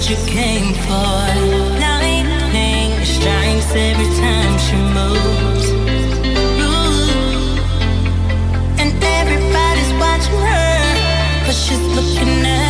What you came for. Lightning strikes every time she moves. Ooh. And everybody's watching her, but she's looking at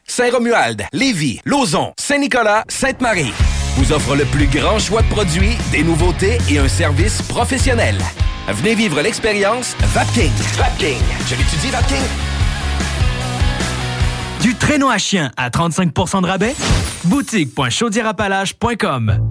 Saint-Romuald, Lévis, Lauson, Saint-Nicolas, Sainte-Marie vous offre le plus grand choix de produits, des nouveautés et un service professionnel. Venez vivre l'expérience Vapking. Vapking. Je l'étudie, Vapking. Du traîneau à chien à 35% de rabais? Boutique.chaudierapalage.com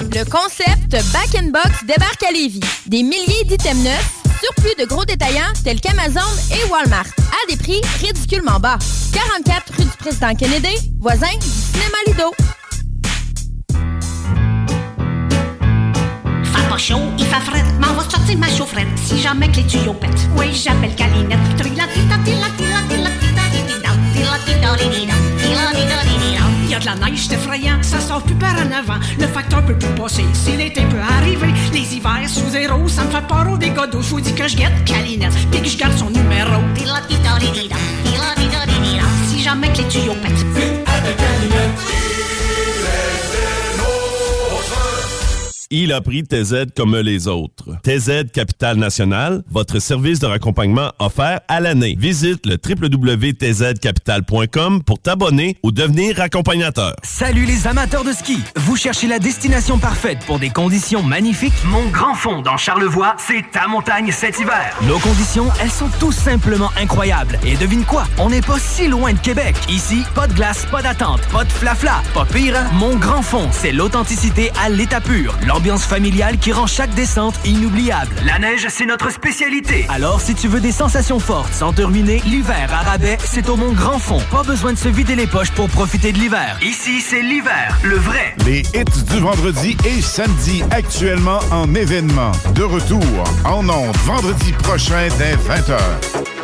Le concept Back in Box débarque à Lévis. Des milliers d'items neufs, surplus de gros détaillants tels qu'Amazon et Walmart, à des prix ridiculement bas. 44 rue du Président Kennedy, voisin du cinéma Lido. Pas chaud, il fait frais, m'en va sortir ma chaufferette si jamais que les tuyaux pètent. Oui, j'appelle Calinette. Y a de la neige, c'est effrayant, ça sort plus par en avant. Le facteur peut plus passer, si l'été peut arriver. Les hivers sous zéro, ça me fait peur au dégâts d'eau. Je dis que je guette Calinette, puis que je garde son numéro. Si jamais que les tuyaux pètent. Il a pris TZ comme les autres. TZ Capital National, votre service de raccompagnement offert à l'année. Visite le www.tzcapital.com pour t'abonner ou devenir accompagnateur. Salut les amateurs de ski! Vous cherchez la destination parfaite pour des conditions magnifiques? Mon Grand Fond dans Charlevoix, c'est ta montagne cet hiver. Nos conditions, elles sont tout simplement incroyables. Et devine quoi? On n'est pas si loin de Québec. Ici, pas de glace, pas d'attente, pas de flafla. Pas pire, hein? Mon Grand Fond, c'est l'authenticité à l'état pur ambiance familiale qui rend chaque descente inoubliable. La neige, c'est notre spécialité. Alors, si tu veux des sensations fortes sans te ruiner, l'hiver à rabais, c'est au Mont Grand Fond. Pas besoin de se vider les poches pour profiter de l'hiver. Ici, c'est l'hiver, le vrai. Les hits du vendredi et samedi, actuellement en événement. De retour en ondes vendredi prochain dès 20h.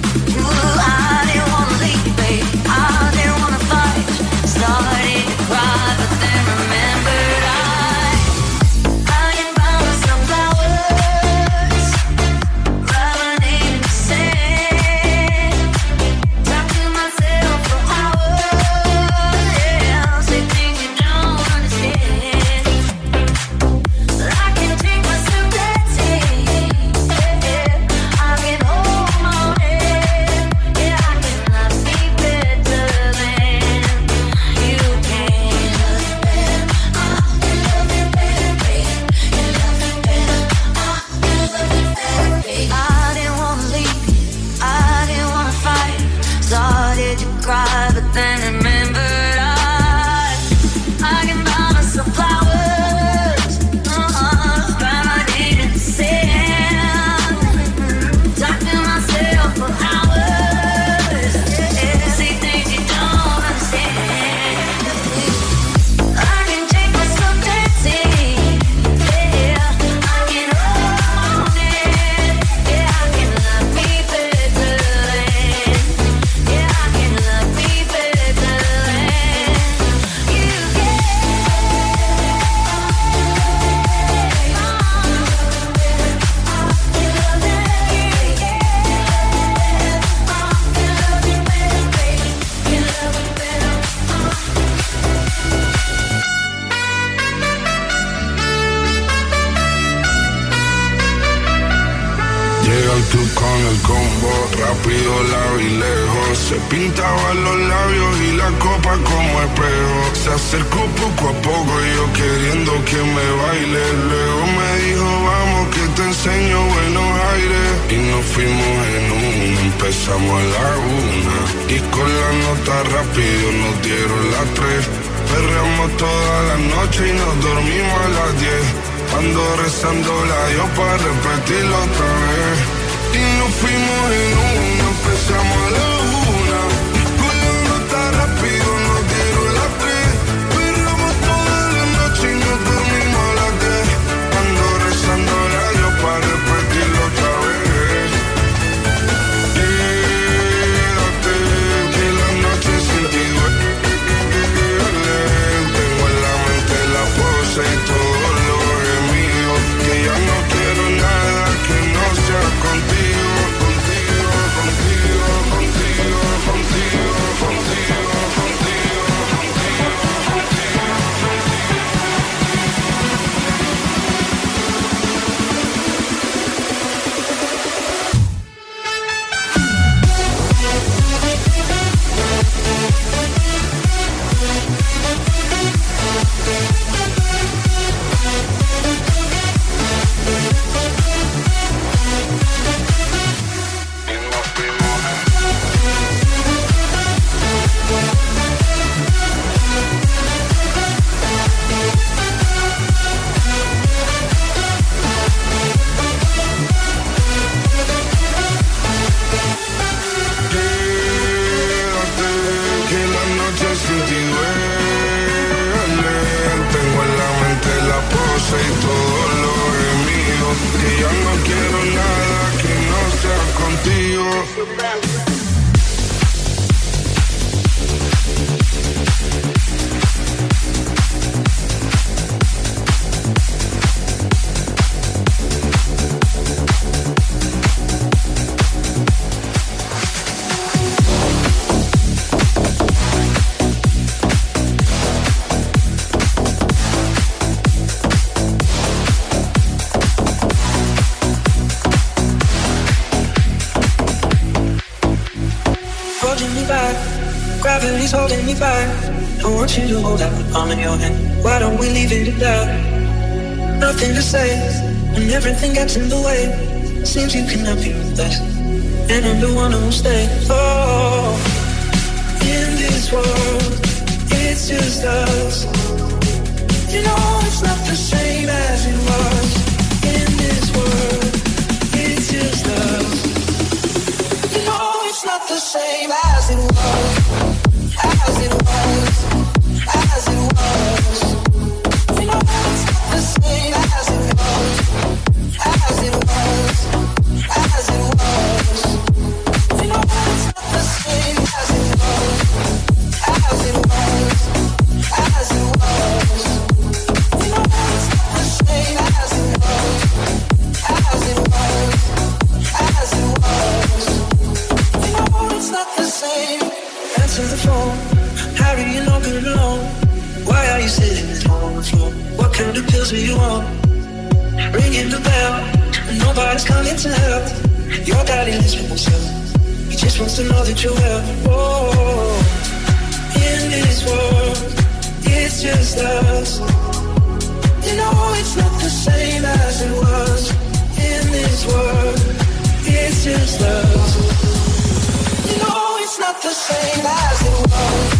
answer you all. Ringing the bell, nobody's coming to help. Your daddy lives with himself. He just wants to know that you're well. Oh, in this world, it's just us. You know it's not the same as it was. In this world, it's just us. You know it's not the same as it was.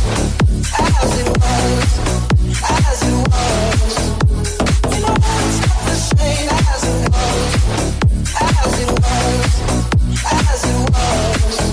As it was. As it was. as it was, as it was, as it was.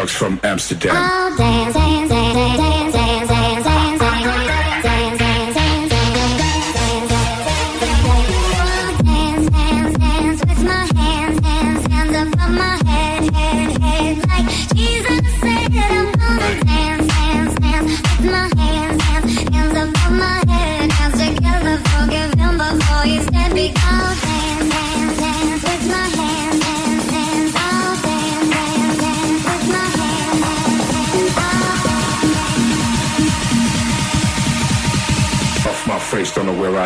Talks from Amsterdam.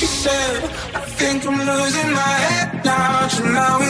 she said. I think I'm losing my head now. So we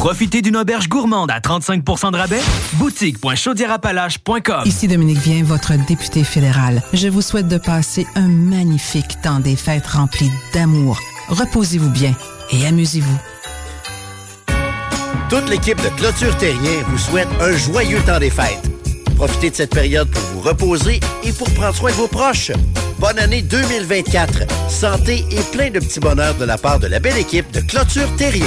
Profitez d'une auberge gourmande à 35% de rabais. Boutique.chaudierapalache.com Ici Dominique Vien, votre député fédéral. Je vous souhaite de passer un magnifique temps des fêtes remplies d'amour. Reposez-vous bien et amusez-vous. Toute l'équipe de Clôture Terrien vous souhaite un joyeux temps des fêtes. Profitez de cette période pour vous reposer et pour prendre soin de vos proches. Bonne année 2024. Santé et plein de petits bonheurs de la part de la belle équipe de Clôture Terrien.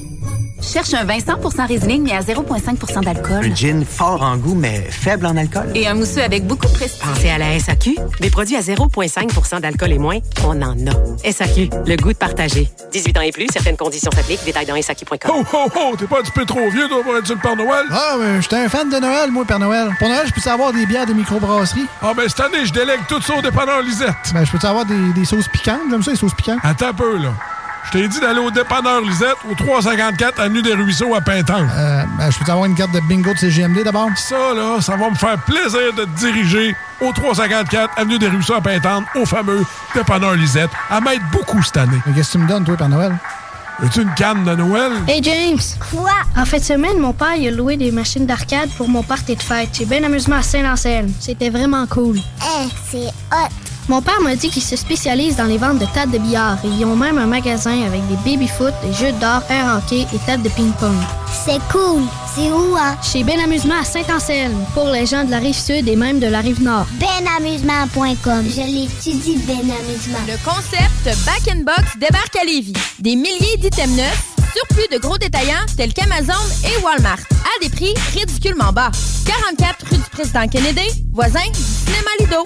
Cherche un vin 100% Riesling, mais à 0,5% d'alcool. Un gin fort en goût, mais faible en alcool. Et un mousseux avec beaucoup de prestige. Pensez à la SAQ. Des produits à 0,5% d'alcool et moins, on en a. SAQ, le goût de partager. 18 ans et plus, certaines conditions s'appliquent. Détails dans SAQ.com. Oh, oh, oh, t'es pas un petit peu trop vieux, toi, pour être sur le Père Noël? Ah, mais j'étais un fan de Noël, moi, Père Noël. Pour Noël, je peux savoir des bières de microbrasserie? Ah, ben, cette année, je délègue tout ça au dépanneur Lisette. Ben, je peux savoir des, des sauces piquantes? J'aime ça, les sauces piquantes. Attends un peu, là. Je t'ai dit d'aller au dépanneur Lisette, au 354 Avenue des Ruisseaux à Pintan. Euh, ben, je peux avoir une carte de bingo de CGMD d'abord? Ça, là, ça va me faire plaisir de te diriger au 354 Avenue des Ruisseaux à Pintan, au fameux dépanneur Lisette. À m'aide beaucoup cette année. Mais qu'est-ce que tu me donnes, toi, Père Noël? Veux-tu une canne de Noël? Hey James! Quoi? En fin de semaine, mon père il a loué des machines d'arcade pour mon party de fête. J'ai bien amusement à Saint-Anselme. C'était vraiment cool. Eh, c'est hot! Mon père m'a dit qu'il se spécialise dans les ventes de tables de billard et ils ont même un magasin avec des baby-foot, des jeux d'or, air hockey et tables de ping-pong. C'est cool! C'est où, hein? Chez Ben Amusement à Saint-Anselme, pour les gens de la rive sud et même de la rive nord. Benamusement.com. Je l'étudie, Ben Amusement. Le concept Back in Box débarque à Lévis. Des milliers d'items neufs, surplus de gros détaillants tels qu'Amazon et Walmart, à des prix ridiculement bas. 44 rue du Président Kennedy, voisin du cinéma Lido.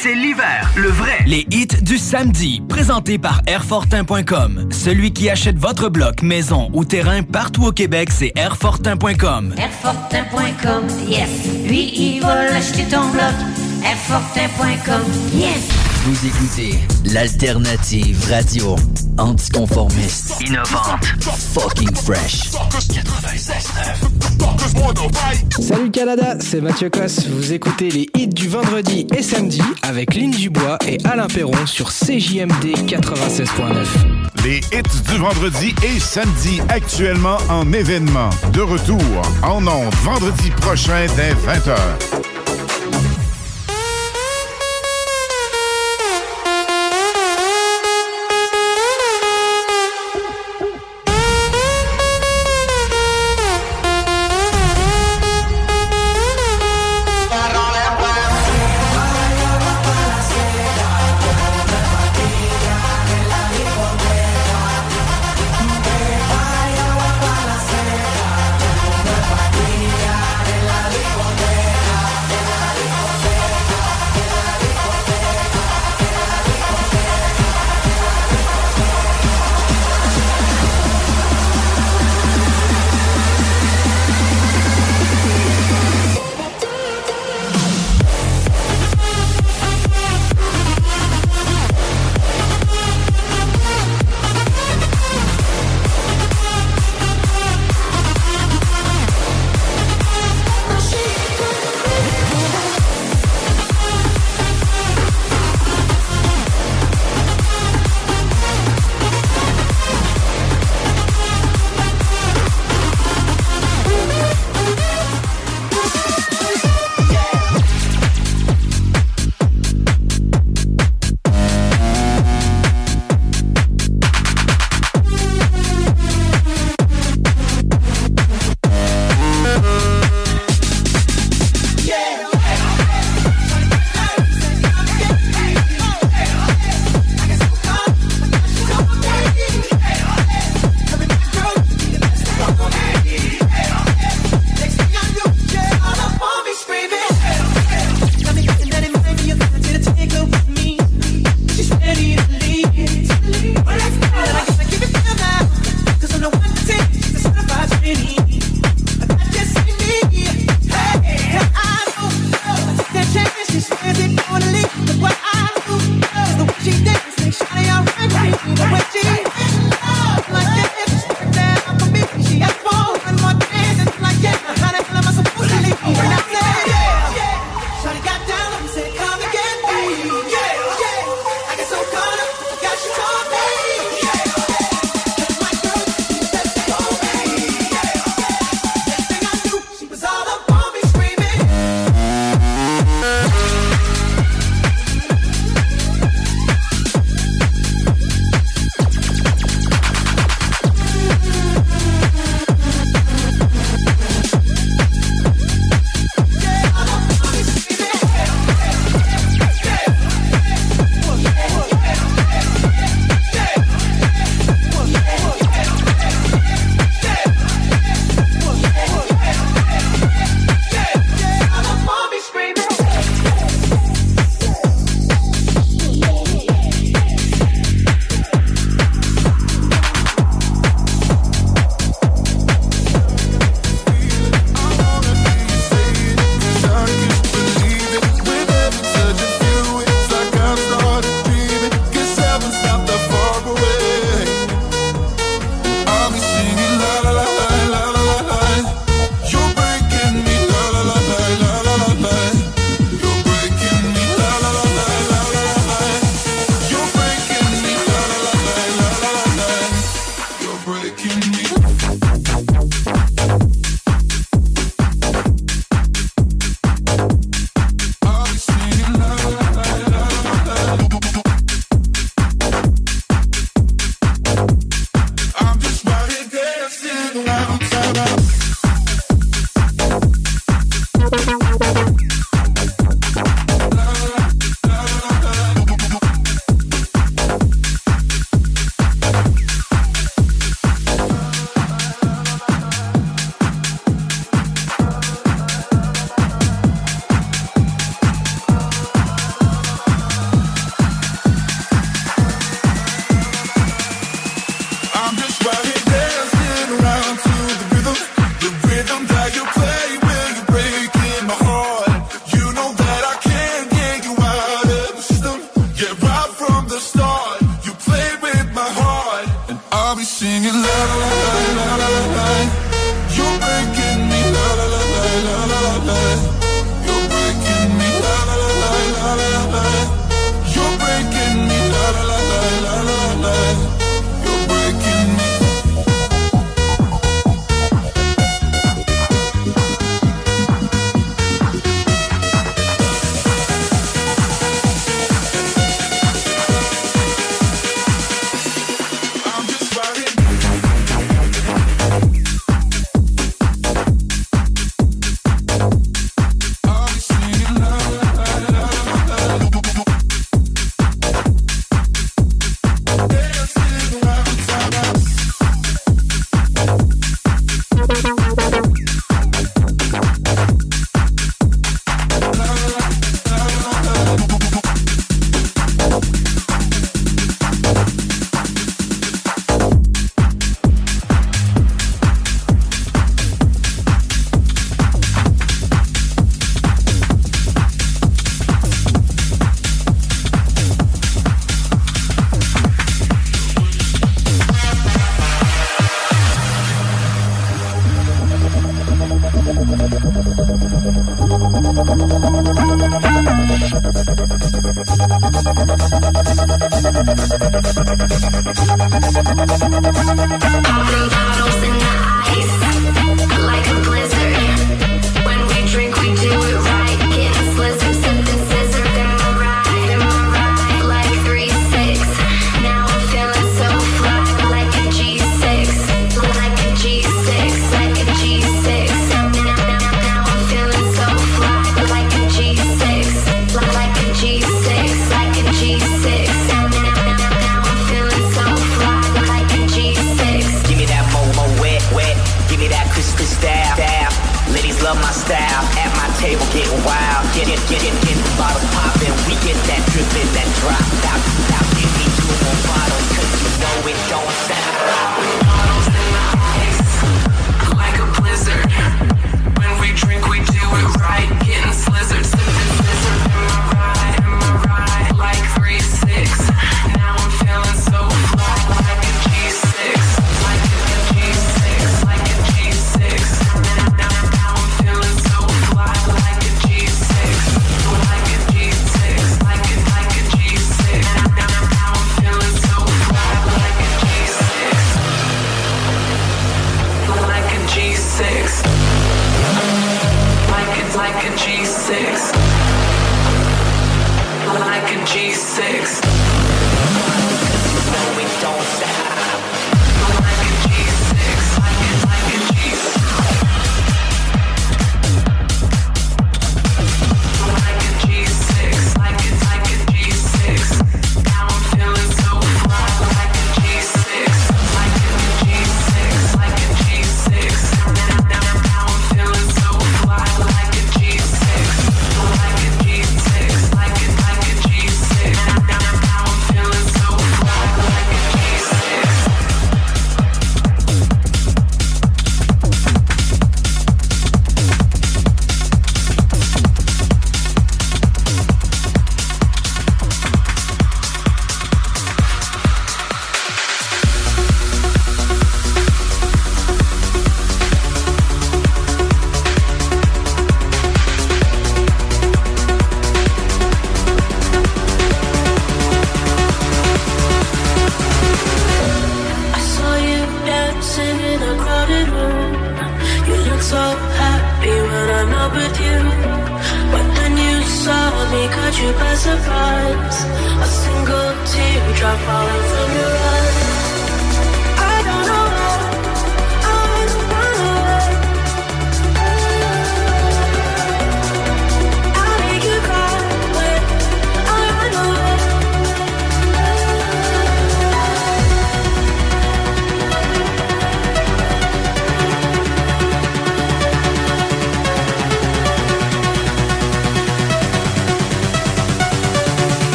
c'est l'hiver, le vrai. Les hits du samedi, présentés par Airfortin.com. Celui qui achète votre bloc, maison ou terrain partout au Québec, c'est Airfortin.com. Airfortin.com, yes. Lui, il va l'acheter ton bloc. Airfortin.com, yes. Vous écoutez l'alternative radio anticonformiste, innovante, fucking fresh. 96.9. Salut Canada, c'est Mathieu Cosse. Vous écoutez les hits du vendredi et samedi avec Lynn Dubois et Alain Perron sur CJMD 96.9. Les hits du vendredi et samedi actuellement en événement. De retour en ondes vendredi prochain dès 20h.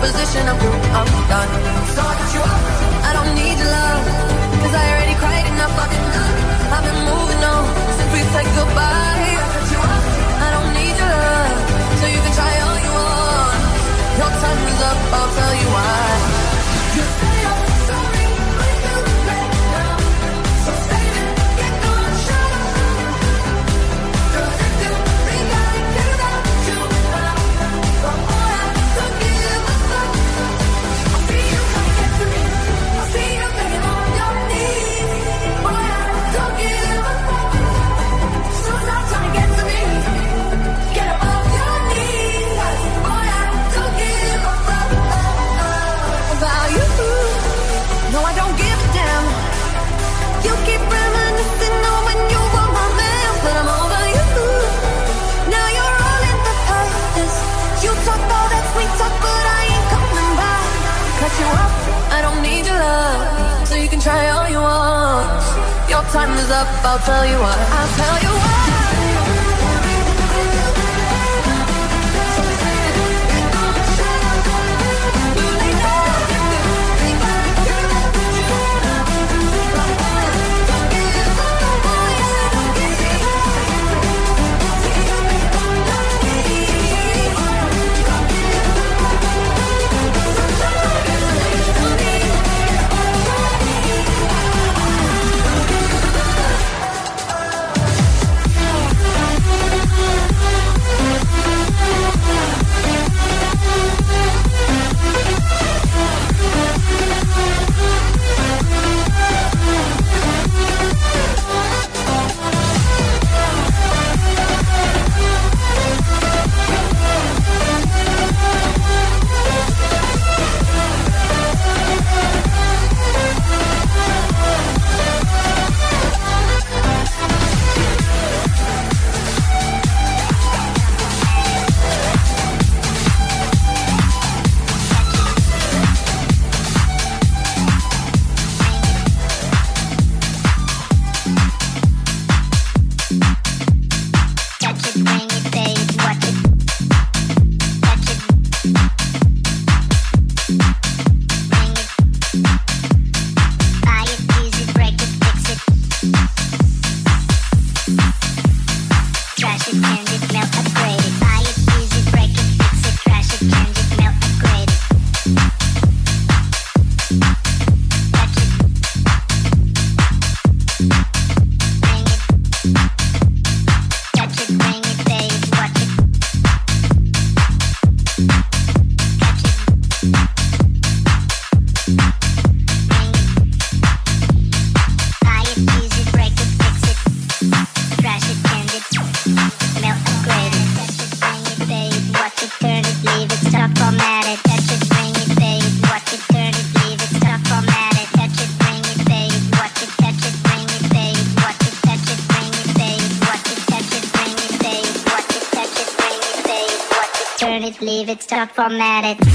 position, I'm through, I cut you off. I don't need your love, cause I already cried enough. I've been, I've been moving on since we said goodbye. I don't need your love, so you can try all you want. Your time is up, I'll tell you why. time is up, I'll tell you what. I'll tell you what. from that. It's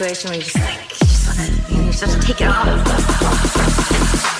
situation where you just like, you just want to, you just have to take it off.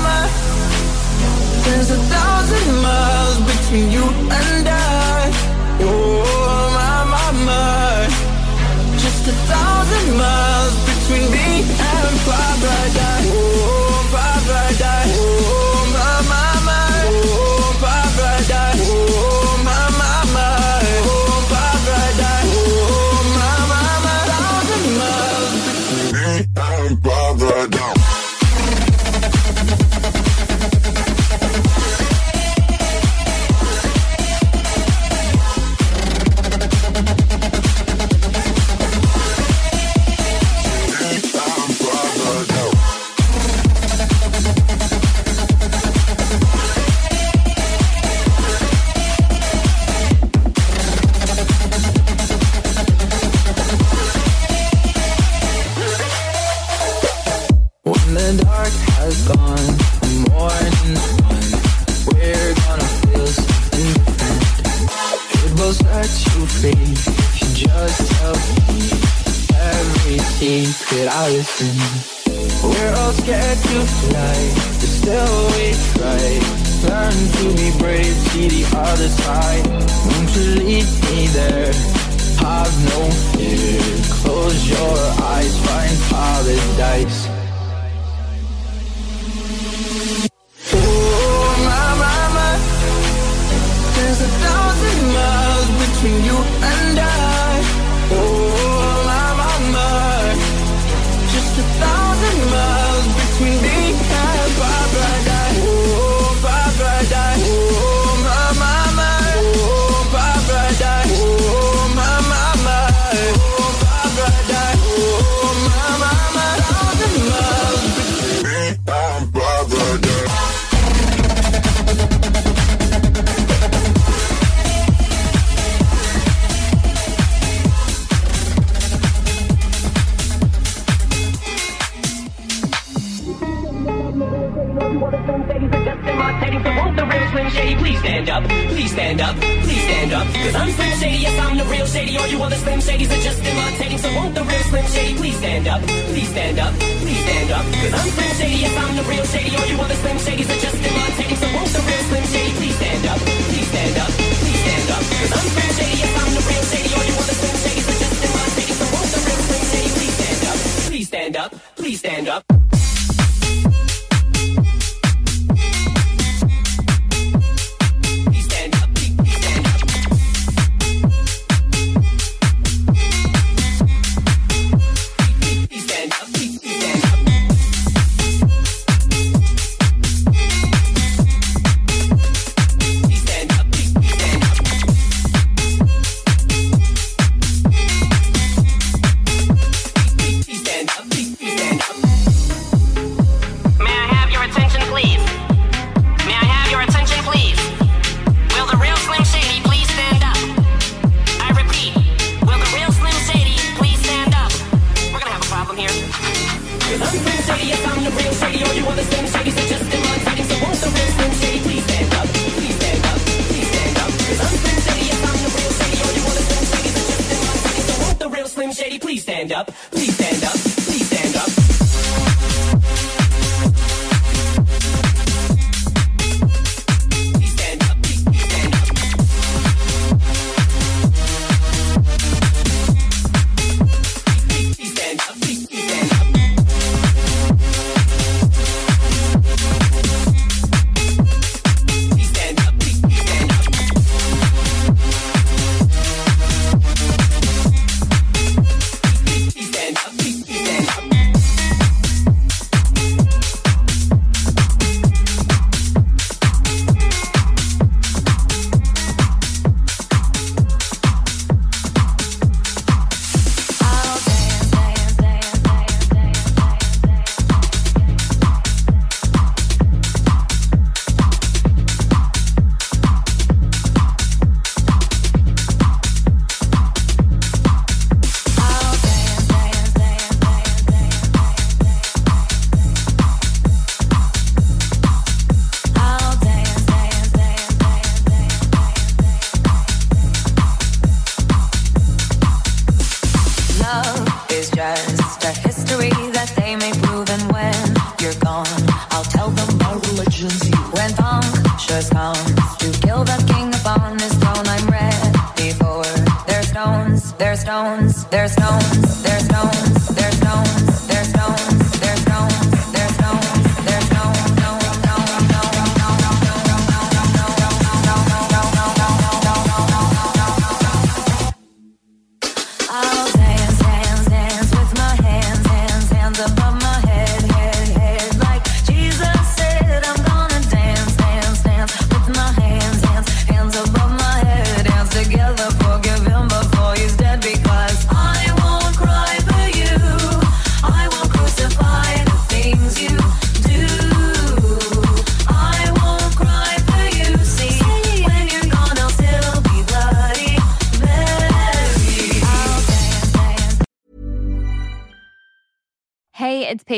there's a thousand miles between you and I. Oh, my, my, my. Just a thousand miles between me and paradise. Oh, paradise. Oh, Thank.